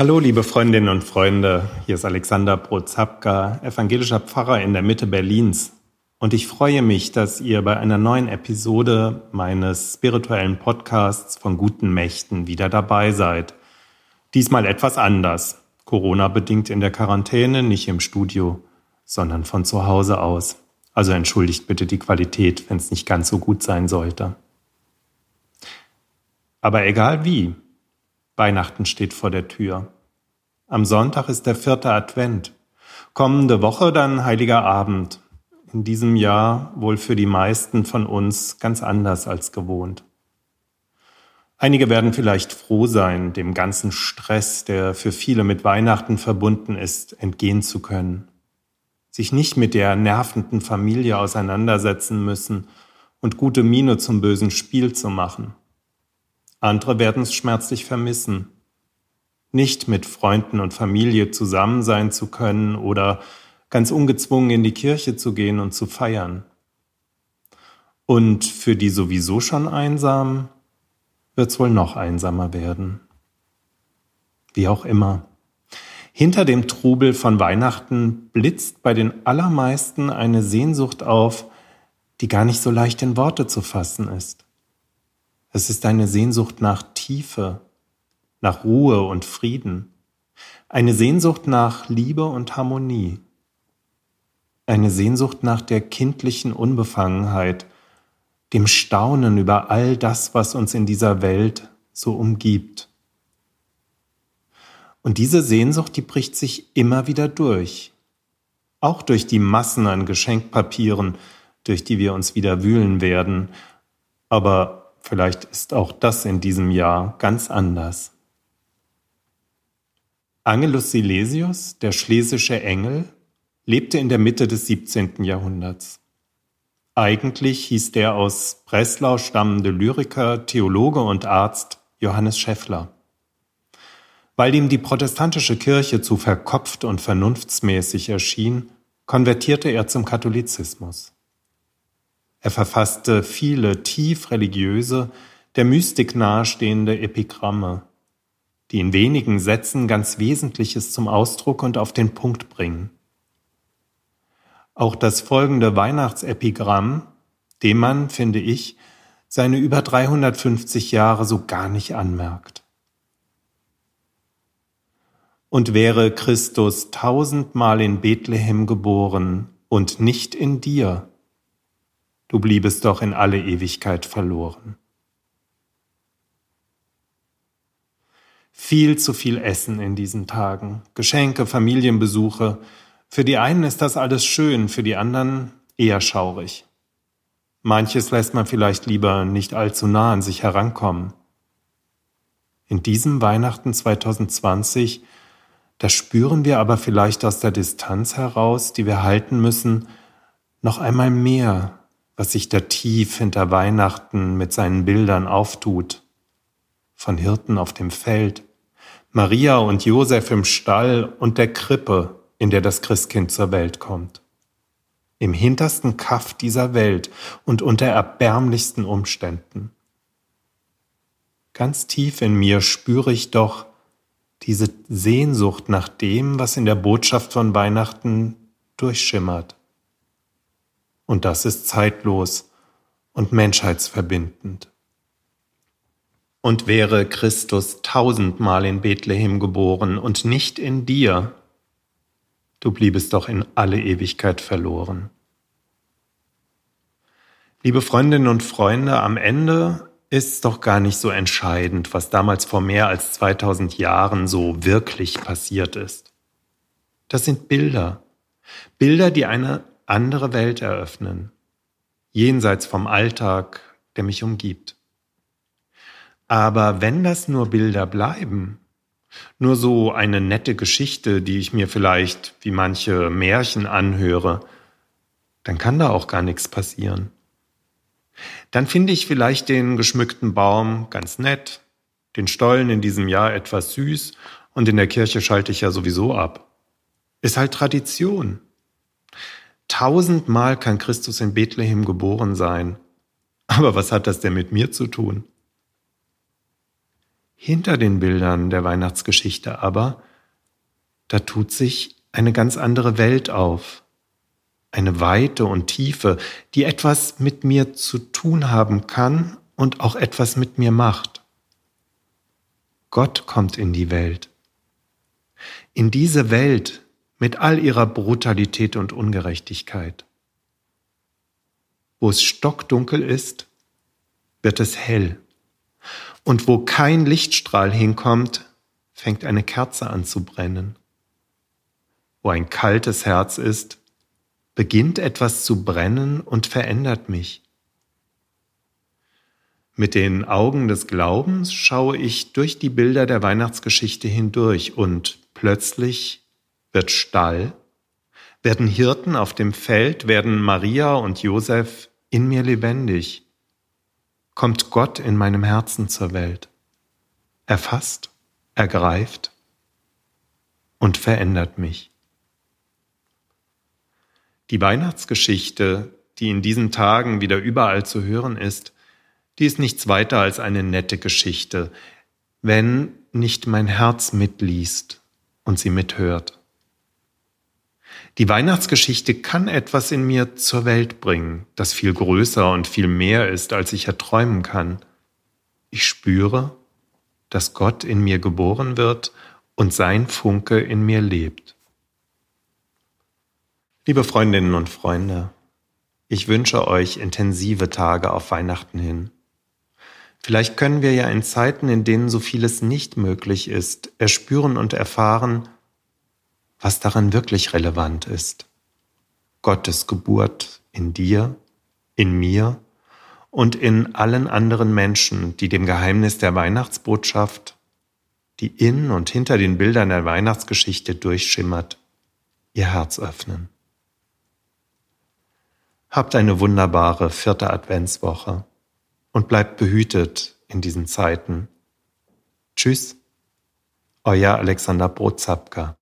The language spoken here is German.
Hallo, liebe Freundinnen und Freunde. Hier ist Alexander Prozapka, evangelischer Pfarrer in der Mitte Berlins. Und ich freue mich, dass ihr bei einer neuen Episode meines spirituellen Podcasts von guten Mächten wieder dabei seid. Diesmal etwas anders. Corona bedingt in der Quarantäne, nicht im Studio, sondern von zu Hause aus. Also entschuldigt bitte die Qualität, wenn es nicht ganz so gut sein sollte. Aber egal wie, Weihnachten steht vor der Tür. Am Sonntag ist der vierte Advent. Kommende Woche dann Heiliger Abend. In diesem Jahr wohl für die meisten von uns ganz anders als gewohnt. Einige werden vielleicht froh sein, dem ganzen Stress, der für viele mit Weihnachten verbunden ist, entgehen zu können. Sich nicht mit der nervenden Familie auseinandersetzen müssen und gute Miene zum bösen Spiel zu machen. Andere werden es schmerzlich vermissen, nicht mit Freunden und Familie zusammen sein zu können oder ganz ungezwungen in die Kirche zu gehen und zu feiern. Und für die sowieso schon Einsamen wird es wohl noch einsamer werden. Wie auch immer. Hinter dem Trubel von Weihnachten blitzt bei den allermeisten eine Sehnsucht auf, die gar nicht so leicht in Worte zu fassen ist. Es ist eine Sehnsucht nach Tiefe, nach Ruhe und Frieden, eine Sehnsucht nach Liebe und Harmonie, eine Sehnsucht nach der kindlichen Unbefangenheit, dem Staunen über all das, was uns in dieser Welt so umgibt. Und diese Sehnsucht, die bricht sich immer wieder durch, auch durch die Massen an Geschenkpapieren, durch die wir uns wieder wühlen werden, aber Vielleicht ist auch das in diesem Jahr ganz anders. Angelus Silesius, der schlesische Engel, lebte in der Mitte des 17. Jahrhunderts. Eigentlich hieß der aus Breslau stammende Lyriker, Theologe und Arzt Johannes Scheffler. Weil ihm die protestantische Kirche zu verkopft und vernunftsmäßig erschien, konvertierte er zum Katholizismus. Er verfasste viele tief religiöse, der Mystik nahestehende Epigramme, die in wenigen Sätzen ganz Wesentliches zum Ausdruck und auf den Punkt bringen. Auch das folgende Weihnachtsepigramm, dem man, finde ich, seine über 350 Jahre so gar nicht anmerkt. Und wäre Christus tausendmal in Bethlehem geboren und nicht in dir, du bliebest doch in alle Ewigkeit verloren. Viel zu viel Essen in diesen Tagen, Geschenke, Familienbesuche. Für die einen ist das alles schön, für die anderen eher schaurig. Manches lässt man vielleicht lieber nicht allzu nah an sich herankommen. In diesem Weihnachten 2020, da spüren wir aber vielleicht aus der Distanz heraus, die wir halten müssen, noch einmal mehr was sich da tief hinter Weihnachten mit seinen Bildern auftut. Von Hirten auf dem Feld, Maria und Josef im Stall und der Krippe, in der das Christkind zur Welt kommt. Im hintersten Kaff dieser Welt und unter erbärmlichsten Umständen. Ganz tief in mir spüre ich doch diese Sehnsucht nach dem, was in der Botschaft von Weihnachten durchschimmert. Und das ist zeitlos und menschheitsverbindend. Und wäre Christus tausendmal in Bethlehem geboren und nicht in dir, du bliebest doch in alle Ewigkeit verloren. Liebe Freundinnen und Freunde, am Ende ist es doch gar nicht so entscheidend, was damals vor mehr als 2000 Jahren so wirklich passiert ist. Das sind Bilder. Bilder, die eine andere Welt eröffnen, jenseits vom Alltag, der mich umgibt. Aber wenn das nur Bilder bleiben, nur so eine nette Geschichte, die ich mir vielleicht wie manche Märchen anhöre, dann kann da auch gar nichts passieren. Dann finde ich vielleicht den geschmückten Baum ganz nett, den Stollen in diesem Jahr etwas süß und in der Kirche schalte ich ja sowieso ab. Ist halt Tradition. Tausendmal kann Christus in Bethlehem geboren sein. Aber was hat das denn mit mir zu tun? Hinter den Bildern der Weihnachtsgeschichte aber, da tut sich eine ganz andere Welt auf, eine Weite und Tiefe, die etwas mit mir zu tun haben kann und auch etwas mit mir macht. Gott kommt in die Welt. In diese Welt mit all ihrer Brutalität und Ungerechtigkeit. Wo es stockdunkel ist, wird es hell. Und wo kein Lichtstrahl hinkommt, fängt eine Kerze an zu brennen. Wo ein kaltes Herz ist, beginnt etwas zu brennen und verändert mich. Mit den Augen des Glaubens schaue ich durch die Bilder der Weihnachtsgeschichte hindurch und plötzlich wird Stall, werden Hirten auf dem Feld, werden Maria und Josef in mir lebendig kommt Gott in meinem Herzen zur Welt. erfasst, ergreift und verändert mich. Die Weihnachtsgeschichte, die in diesen Tagen wieder überall zu hören ist, die ist nichts weiter als eine nette Geschichte, wenn nicht mein Herz mitliest und sie mithört. Die Weihnachtsgeschichte kann etwas in mir zur Welt bringen, das viel größer und viel mehr ist, als ich erträumen kann. Ich spüre, dass Gott in mir geboren wird und sein Funke in mir lebt. Liebe Freundinnen und Freunde, ich wünsche euch intensive Tage auf Weihnachten hin. Vielleicht können wir ja in Zeiten, in denen so vieles nicht möglich ist, erspüren und erfahren, was daran wirklich relevant ist. Gottes Geburt in dir, in mir und in allen anderen Menschen, die dem Geheimnis der Weihnachtsbotschaft, die in und hinter den Bildern der Weihnachtsgeschichte durchschimmert, ihr Herz öffnen. Habt eine wunderbare vierte Adventswoche und bleibt behütet in diesen Zeiten. Tschüss, euer Alexander Brozapka.